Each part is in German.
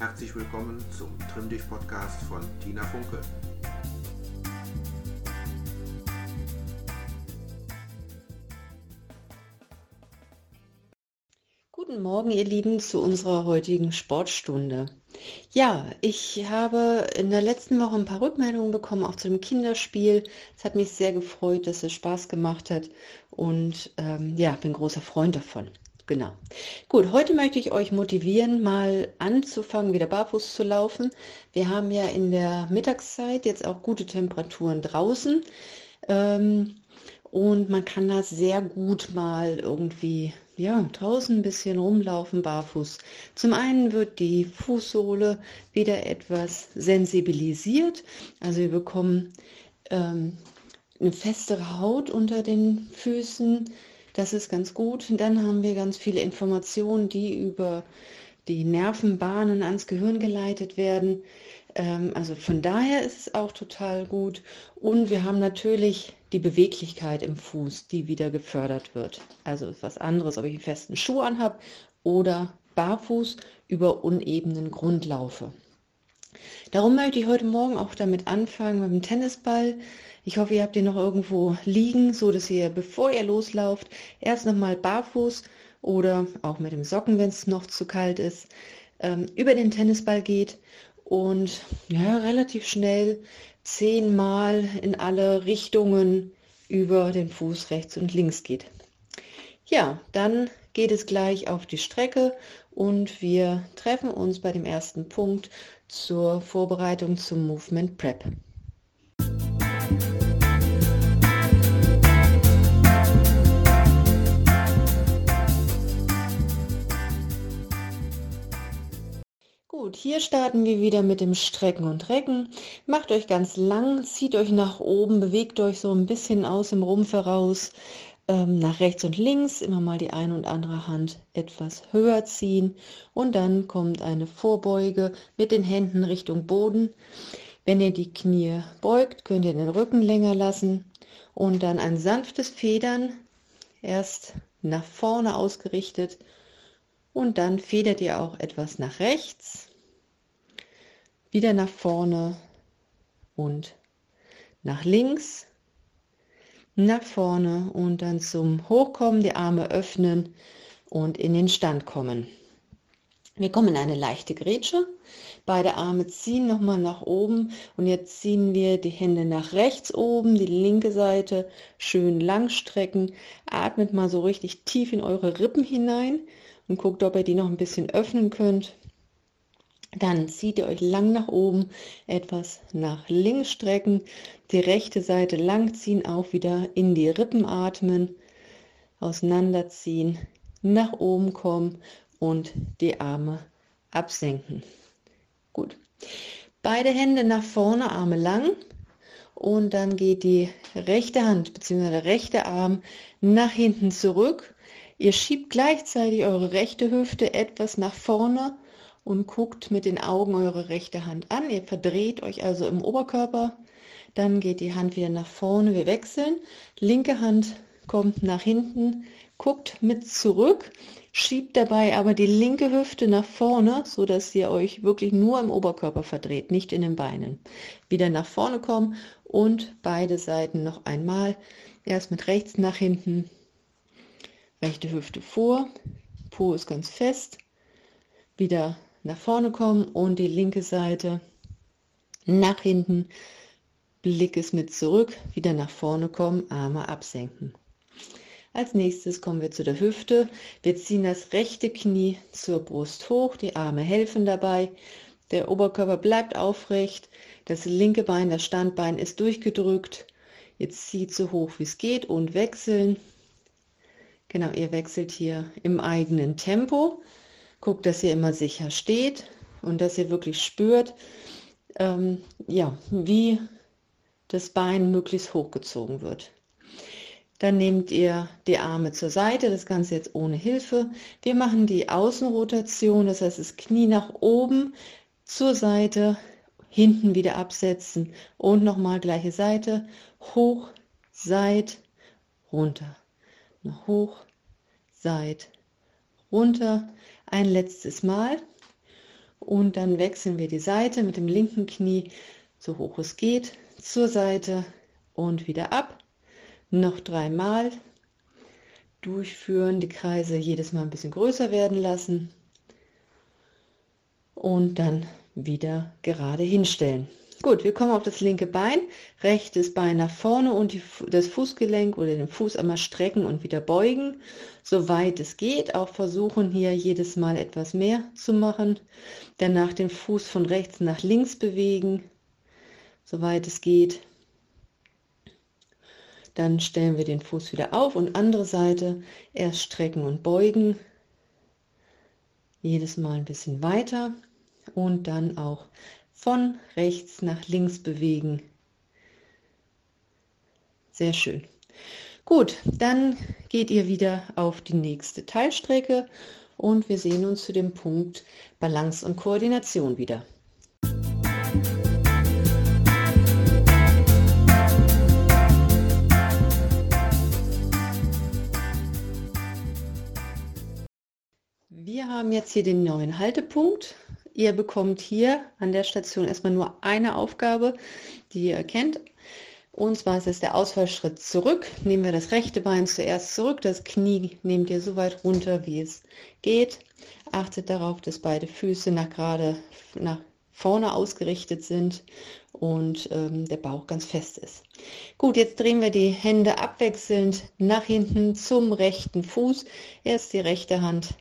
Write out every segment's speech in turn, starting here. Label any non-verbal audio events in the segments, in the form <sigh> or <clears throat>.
Herzlich willkommen zum Trimm dich Podcast von Tina Funke. Guten Morgen, ihr Lieben, zu unserer heutigen Sportstunde. Ja, ich habe in der letzten Woche ein paar Rückmeldungen bekommen, auch zu dem Kinderspiel. Es hat mich sehr gefreut, dass es Spaß gemacht hat und ähm, ja, bin großer Freund davon. Genau. Gut, heute möchte ich euch motivieren, mal anzufangen, wieder barfuß zu laufen. Wir haben ja in der Mittagszeit jetzt auch gute Temperaturen draußen. Ähm, und man kann da sehr gut mal irgendwie ja, draußen ein bisschen rumlaufen barfuß. Zum einen wird die Fußsohle wieder etwas sensibilisiert. Also wir bekommen ähm, eine festere Haut unter den Füßen. Das ist ganz gut. Dann haben wir ganz viele Informationen, die über die Nervenbahnen ans Gehirn geleitet werden. Ähm, also von daher ist es auch total gut. Und wir haben natürlich die Beweglichkeit im Fuß, die wieder gefördert wird. Also ist was anderes, ob ich einen festen Schuh anhabe oder barfuß über unebenen Grund laufe. Darum möchte ich heute Morgen auch damit anfangen mit dem Tennisball. Ich hoffe, ihr habt ihn noch irgendwo liegen, so dass ihr, bevor ihr loslauft, erst nochmal barfuß oder auch mit dem Socken, wenn es noch zu kalt ist, ähm, über den Tennisball geht und ja, relativ schnell zehnmal in alle Richtungen über den Fuß rechts und links geht. Ja, dann geht es gleich auf die Strecke und wir treffen uns bei dem ersten Punkt zur Vorbereitung zum Movement Prep. Gut, hier starten wir wieder mit dem Strecken und Recken. Macht euch ganz lang, zieht euch nach oben, bewegt euch so ein bisschen aus dem Rumpf heraus, ähm, nach rechts und links, immer mal die eine und andere Hand etwas höher ziehen. Und dann kommt eine Vorbeuge mit den Händen Richtung Boden. Wenn ihr die Knie beugt, könnt ihr den Rücken länger lassen und dann ein sanftes Federn, erst nach vorne ausgerichtet. Und dann federt ihr auch etwas nach rechts wieder nach vorne und nach links, nach vorne und dann zum Hochkommen die Arme öffnen und in den Stand kommen. Wir kommen in eine leichte Grätsche. Beide Arme ziehen nochmal nach oben und jetzt ziehen wir die Hände nach rechts oben, die linke Seite schön lang strecken. Atmet mal so richtig tief in eure Rippen hinein und guckt, ob ihr die noch ein bisschen öffnen könnt. Dann zieht ihr euch lang nach oben, etwas nach links strecken, die rechte Seite lang ziehen, auch wieder in die Rippen atmen, auseinanderziehen, nach oben kommen und die Arme absenken. Gut. Beide Hände nach vorne, Arme lang und dann geht die rechte Hand bzw. der rechte Arm nach hinten zurück. Ihr schiebt gleichzeitig eure rechte Hüfte etwas nach vorne und guckt mit den Augen eure rechte Hand an. Ihr verdreht euch also im Oberkörper. Dann geht die Hand wieder nach vorne. Wir wechseln. Linke Hand kommt nach hinten, guckt mit zurück, schiebt dabei aber die linke Hüfte nach vorne, so dass ihr euch wirklich nur im Oberkörper verdreht, nicht in den Beinen. Wieder nach vorne kommen und beide Seiten noch einmal. Erst mit rechts nach hinten, rechte Hüfte vor, Po ist ganz fest, wieder nach vorne kommen und die linke Seite nach hinten. Blick ist mit zurück, wieder nach vorne kommen, Arme absenken. Als nächstes kommen wir zu der Hüfte. Wir ziehen das rechte Knie zur Brust hoch, die Arme helfen dabei. Der Oberkörper bleibt aufrecht, das linke Bein, das Standbein ist durchgedrückt. Jetzt zieht so hoch wie es geht und wechseln. Genau, ihr wechselt hier im eigenen Tempo. Guckt, dass ihr immer sicher steht und dass ihr wirklich spürt, ähm, ja, wie das Bein möglichst hochgezogen wird. Dann nehmt ihr die Arme zur Seite, das Ganze jetzt ohne Hilfe. Wir machen die Außenrotation, das heißt das Knie nach oben, zur Seite, hinten wieder absetzen und nochmal gleiche Seite, hoch, seit, runter, hoch, seit, runter, ein letztes Mal. Und dann wechseln wir die Seite mit dem linken Knie so hoch es geht zur Seite und wieder ab. Noch dreimal durchführen, die Kreise jedes Mal ein bisschen größer werden lassen und dann wieder gerade hinstellen. Gut, wir kommen auf das linke Bein, rechtes Bein nach vorne und die, das Fußgelenk oder den Fuß einmal strecken und wieder beugen, soweit es geht. Auch versuchen hier jedes Mal etwas mehr zu machen. Danach den Fuß von rechts nach links bewegen, soweit es geht. Dann stellen wir den Fuß wieder auf und andere Seite erst strecken und beugen. Jedes Mal ein bisschen weiter und dann auch von rechts nach links bewegen. Sehr schön. Gut, dann geht ihr wieder auf die nächste Teilstrecke und wir sehen uns zu dem Punkt Balance und Koordination wieder. Wir haben jetzt hier den neuen Haltepunkt Ihr bekommt hier an der Station erstmal nur eine Aufgabe, die ihr kennt. Und zwar ist es der Ausfallschritt zurück. Nehmen wir das rechte Bein zuerst zurück. Das Knie nehmt ihr so weit runter, wie es geht. Achtet darauf, dass beide Füße nach gerade nach vorne ausgerichtet sind und ähm, der Bauch ganz fest ist. Gut, jetzt drehen wir die Hände abwechselnd nach hinten zum rechten Fuß. Erst die rechte Hand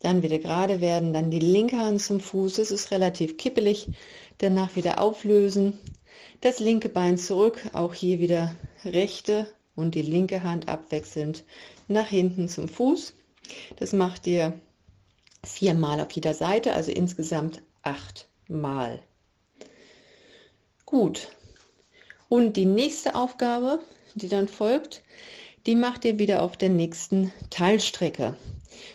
dann wieder gerade werden, dann die linke Hand zum Fuß, es ist relativ kippelig, danach wieder auflösen, das linke Bein zurück, auch hier wieder rechte und die linke Hand abwechselnd nach hinten zum Fuß. Das macht ihr viermal auf jeder Seite, also insgesamt acht Mal. Gut. Und die nächste Aufgabe, die dann folgt, die macht ihr wieder auf der nächsten Teilstrecke.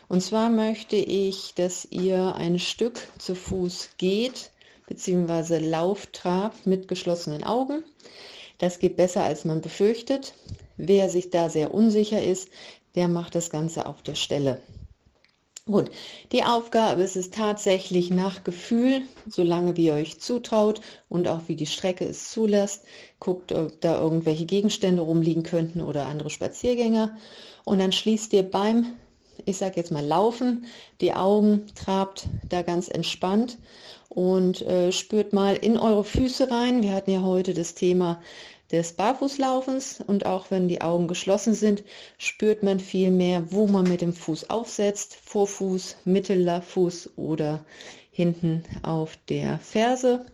Und zwar möchte ich, dass ihr ein Stück zu Fuß geht, beziehungsweise lauft, trabt mit geschlossenen Augen. Das geht besser, als man befürchtet. Wer sich da sehr unsicher ist, der macht das Ganze auf der Stelle. Gut, die Aufgabe ist es tatsächlich nach Gefühl, solange wie ihr euch zutraut und auch wie die Strecke es zulässt, guckt, ob da irgendwelche Gegenstände rumliegen könnten oder andere Spaziergänger. Und dann schließt ihr beim, ich sage jetzt mal Laufen, die Augen, trabt da ganz entspannt und äh, spürt mal in eure Füße rein. Wir hatten ja heute das Thema des Barfußlaufens und auch wenn die Augen geschlossen sind, spürt man viel mehr, wo man mit dem Fuß aufsetzt, Vorfuß, Mittelfuß oder hinten auf der Ferse.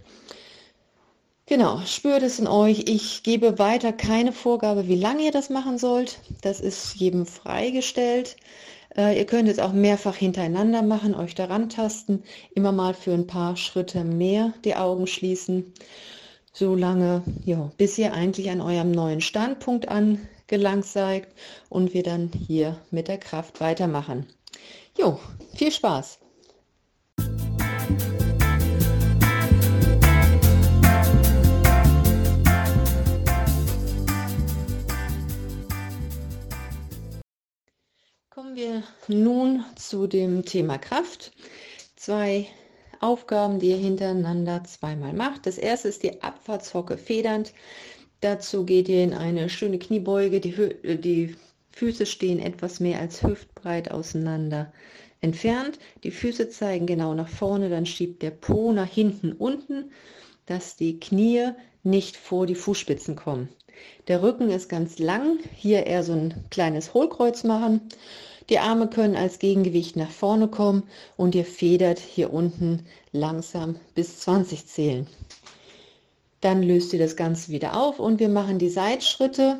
Genau, spürt es in euch. Ich gebe weiter keine Vorgabe, wie lange ihr das machen sollt. Das ist jedem freigestellt. Äh, ihr könnt es auch mehrfach hintereinander machen, euch daran tasten, immer mal für ein paar Schritte mehr die Augen schließen so lange, ja, bis ihr eigentlich an eurem neuen Standpunkt angelangt seid und wir dann hier mit der Kraft weitermachen. Jo, viel Spaß! Wir nun zu dem Thema Kraft. Zwei Aufgaben, die ihr hintereinander zweimal macht. Das erste ist die Abfahrtshocke federnd. Dazu geht ihr in eine schöne Kniebeuge. Die, äh, die Füße stehen etwas mehr als hüftbreit auseinander entfernt. Die Füße zeigen genau nach vorne, dann schiebt der Po nach hinten unten, dass die Knie nicht vor die Fußspitzen kommen. Der Rücken ist ganz lang, hier eher so ein kleines Hohlkreuz machen die Arme können als Gegengewicht nach vorne kommen und ihr federt hier unten langsam bis 20 zählen. Dann löst ihr das Ganze wieder auf und wir machen die Seitschritte.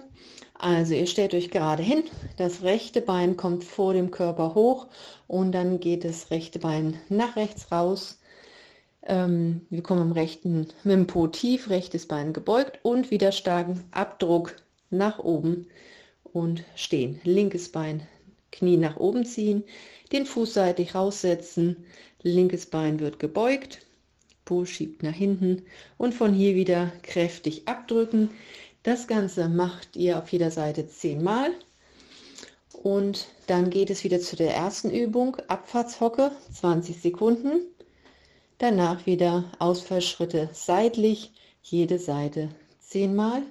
Also ihr stellt euch gerade hin, das rechte Bein kommt vor dem Körper hoch und dann geht das rechte Bein nach rechts raus. Ähm, wir kommen im rechten mit dem Po tief, rechtes Bein gebeugt und wieder starken Abdruck nach oben und stehen. Linkes Bein Knie nach oben ziehen, den Fuß seitlich raussetzen, linkes Bein wird gebeugt, Po schiebt nach hinten und von hier wieder kräftig abdrücken. Das Ganze macht ihr auf jeder Seite zehnmal und dann geht es wieder zu der ersten Übung, Abfahrtshocke, 20 Sekunden. Danach wieder Ausfallschritte seitlich, jede Seite zehnmal.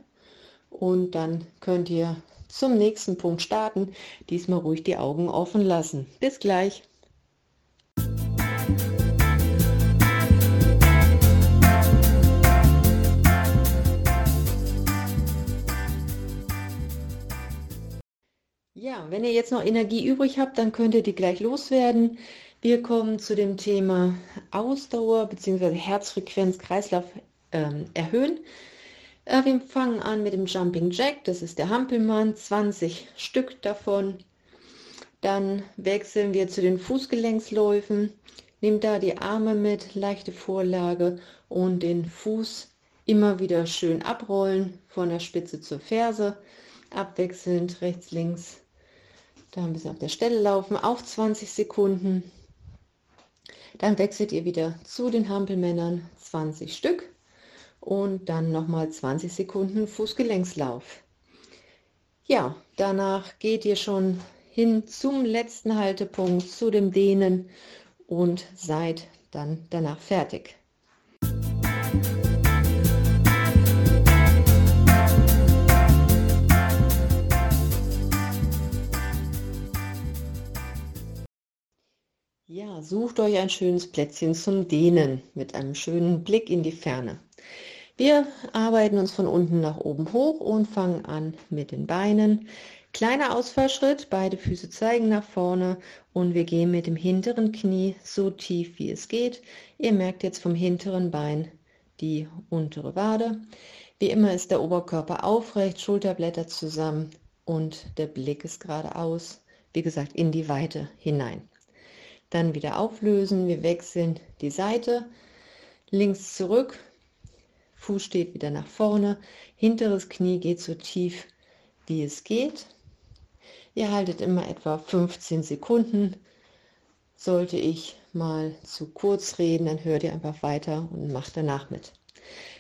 Und dann könnt ihr zum nächsten Punkt starten. Diesmal ruhig die Augen offen lassen. Bis gleich. Ja, wenn ihr jetzt noch Energie übrig habt, dann könnt ihr die gleich loswerden. Wir kommen zu dem Thema Ausdauer bzw. Herzfrequenz, Kreislauf ähm, erhöhen. Äh, wir fangen an mit dem Jumping Jack, das ist der Hampelmann, 20 Stück davon. Dann wechseln wir zu den Fußgelenksläufen. Nehmt da die Arme mit, leichte Vorlage und den Fuß immer wieder schön abrollen von der Spitze zur Ferse, abwechselnd rechts, links, da ein bisschen auf der Stelle laufen, auch 20 Sekunden. Dann wechselt ihr wieder zu den Hampelmännern, 20 Stück und dann nochmal 20 Sekunden Fußgelenkslauf. Ja, danach geht ihr schon hin zum letzten Haltepunkt, zu dem Dehnen und seid dann danach fertig. Ja, sucht euch ein schönes Plätzchen zum Dehnen mit einem schönen Blick in die Ferne. Wir arbeiten uns von unten nach oben hoch und fangen an mit den Beinen. Kleiner Ausfallschritt, beide Füße zeigen nach vorne und wir gehen mit dem hinteren Knie so tief wie es geht. Ihr merkt jetzt vom hinteren Bein die untere Wade. Wie immer ist der Oberkörper aufrecht, Schulterblätter zusammen und der Blick ist geradeaus, wie gesagt, in die Weite hinein. Dann wieder auflösen, wir wechseln die Seite, links zurück, Fuß steht wieder nach vorne, hinteres Knie geht so tief wie es geht. Ihr haltet immer etwa 15 Sekunden. Sollte ich mal zu kurz reden, dann hört ihr einfach weiter und macht danach mit.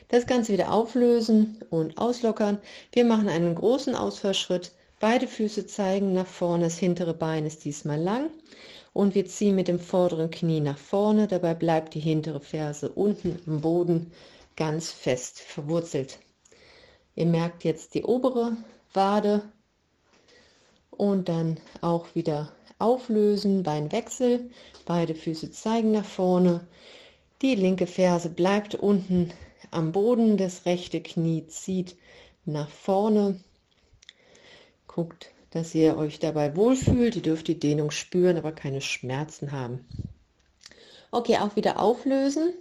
Das Ganze wieder auflösen und auslockern. Wir machen einen großen Ausfallschritt. Beide Füße zeigen nach vorne, das hintere Bein ist diesmal lang und wir ziehen mit dem vorderen Knie nach vorne. Dabei bleibt die hintere Ferse unten im Boden ganz fest verwurzelt. Ihr merkt jetzt die obere Wade und dann auch wieder auflösen, Beinwechsel, beide Füße zeigen nach vorne, die linke Ferse bleibt unten am Boden, das rechte Knie zieht nach vorne. Guckt, dass ihr euch dabei wohlfühlt, ihr dürft die Dehnung spüren, aber keine Schmerzen haben. Okay, auch wieder auflösen,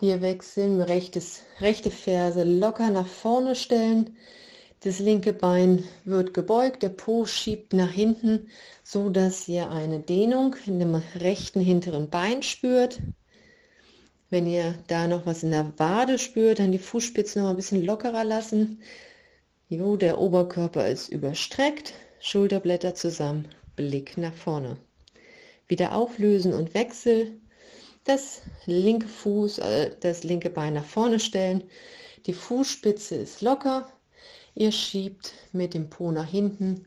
hier wechseln, rechtes, rechte Ferse locker nach vorne stellen. Das linke Bein wird gebeugt, der Po schiebt nach hinten, so dass ihr eine Dehnung in dem rechten hinteren Bein spürt. Wenn ihr da noch was in der Wade spürt, dann die Fußspitzen noch ein bisschen lockerer lassen. Jo, der Oberkörper ist überstreckt, Schulterblätter zusammen, Blick nach vorne. Wieder auflösen und Wechsel das linke Fuß, äh, das linke Bein nach vorne stellen. Die Fußspitze ist locker. Ihr schiebt mit dem Po nach hinten.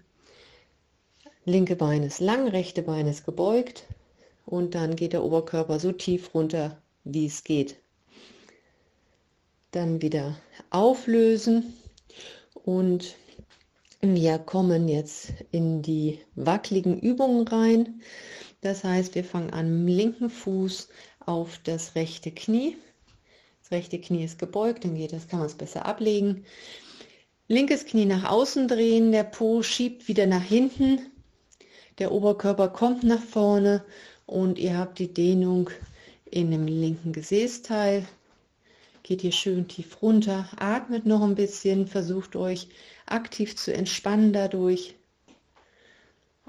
Linke Bein ist lang, rechte Bein ist gebeugt. Und dann geht der Oberkörper so tief runter, wie es geht. Dann wieder auflösen und wir kommen jetzt in die wackeligen Übungen rein. Das heißt, wir fangen an mit dem linken Fuß auf das rechte Knie. Das rechte Knie ist gebeugt, dann geht das, kann man es besser ablegen. Linkes Knie nach außen drehen, der Po schiebt wieder nach hinten, der Oberkörper kommt nach vorne und ihr habt die Dehnung in dem linken Gesäßteil. Geht hier schön tief runter, atmet noch ein bisschen, versucht euch aktiv zu entspannen dadurch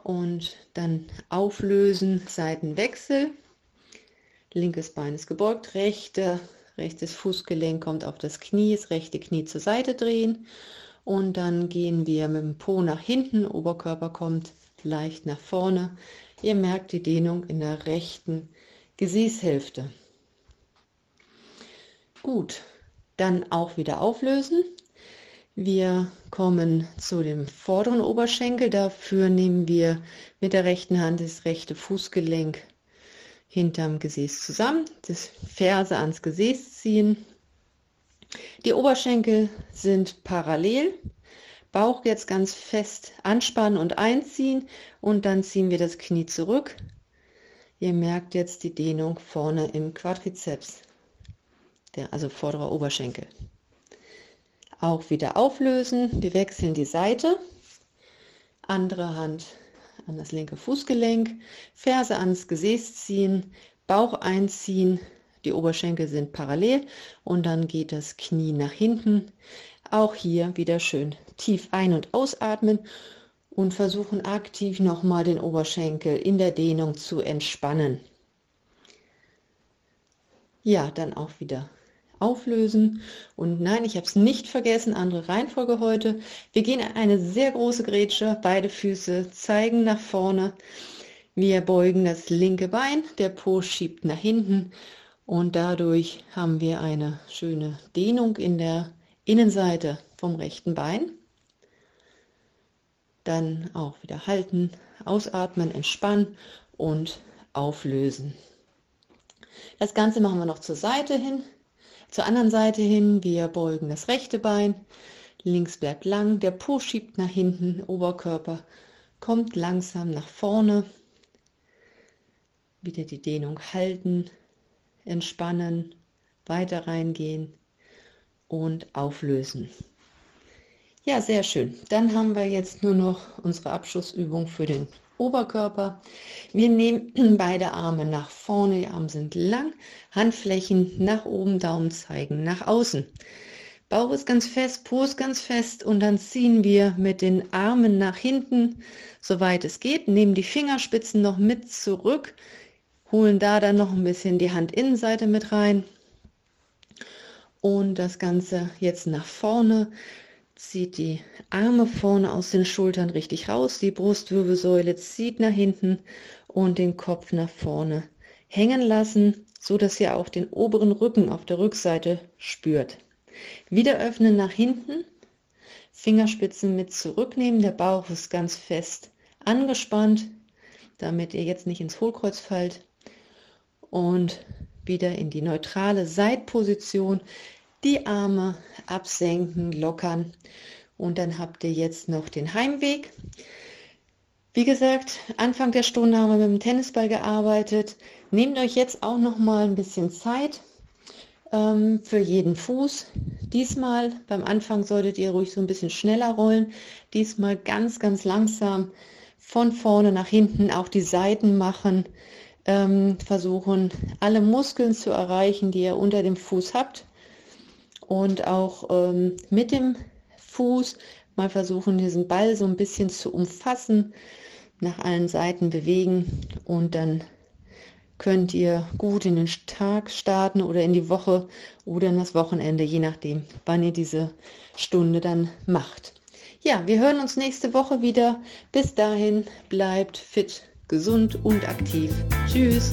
und dann auflösen, Seitenwechsel. Linkes Bein ist gebeugt, rechte, rechtes Fußgelenk kommt auf das Knie, das rechte Knie zur Seite drehen und dann gehen wir mit dem Po nach hinten, Oberkörper kommt leicht nach vorne. Ihr merkt die Dehnung in der rechten Gesäßhälfte. Gut, dann auch wieder auflösen. Wir kommen zu dem vorderen Oberschenkel. Dafür nehmen wir mit der rechten Hand das rechte Fußgelenk hinterm Gesäß zusammen, das Ferse ans Gesäß ziehen. Die Oberschenkel sind parallel. Bauch jetzt ganz fest anspannen und einziehen und dann ziehen wir das Knie zurück. Ihr merkt jetzt die Dehnung vorne im Quadrizeps, der, also vorderer Oberschenkel. Auch wieder auflösen. Wir wechseln die Seite. Andere Hand an das linke Fußgelenk, Ferse ans Gesäß ziehen, Bauch einziehen, die Oberschenkel sind parallel und dann geht das Knie nach hinten. Auch hier wieder schön tief ein- und ausatmen und versuchen aktiv nochmal den Oberschenkel in der Dehnung zu entspannen. Ja, dann auch wieder auflösen. Und nein, ich habe es nicht vergessen, andere Reihenfolge heute. Wir gehen eine sehr große Grätsche, beide Füße zeigen nach vorne. Wir beugen das linke Bein, der Po schiebt nach hinten und dadurch haben wir eine schöne Dehnung in der Innenseite vom rechten Bein. Dann auch wieder halten, ausatmen, entspannen und auflösen. Das Ganze machen wir noch zur Seite hin. Zur anderen Seite hin, wir beugen das rechte Bein, links bleibt lang, der Po schiebt nach hinten, Oberkörper kommt langsam nach vorne. Wieder die Dehnung halten, entspannen, weiter reingehen und auflösen. Ja, sehr schön. Dann haben wir jetzt nur noch unsere Abschlussübung für den Oberkörper. Wir nehmen <clears throat> beide Arme nach vorne, die Arme sind lang, Handflächen nach oben, Daumen zeigen nach außen. Bauch ist ganz fest, Po ist ganz fest und dann ziehen wir mit den Armen nach hinten, soweit es geht, nehmen die Fingerspitzen noch mit zurück, holen da dann noch ein bisschen die Handinnenseite mit rein. Und das Ganze jetzt nach vorne zieht die Arme vorne aus den Schultern richtig raus, die Brustwirbelsäule zieht nach hinten und den Kopf nach vorne hängen lassen, so dass ihr auch den oberen Rücken auf der Rückseite spürt. Wieder öffnen nach hinten, Fingerspitzen mit zurücknehmen, der Bauch ist ganz fest angespannt, damit ihr jetzt nicht ins Hohlkreuz fallt und wieder in die neutrale Seitposition die Arme absenken, lockern und dann habt ihr jetzt noch den Heimweg. Wie gesagt, Anfang der Stunde haben wir mit dem Tennisball gearbeitet. Nehmt euch jetzt auch noch mal ein bisschen Zeit ähm, für jeden Fuß. Diesmal beim Anfang solltet ihr ruhig so ein bisschen schneller rollen. Diesmal ganz, ganz langsam von vorne nach hinten auch die Seiten machen. Ähm, versuchen alle Muskeln zu erreichen, die ihr unter dem Fuß habt und auch ähm, mit dem Fuß mal versuchen, diesen Ball so ein bisschen zu umfassen, nach allen Seiten bewegen und dann könnt ihr gut in den Tag starten oder in die Woche oder in das Wochenende, je nachdem, wann ihr diese Stunde dann macht. Ja, wir hören uns nächste Woche wieder. Bis dahin bleibt fit, gesund und aktiv. Tschüss.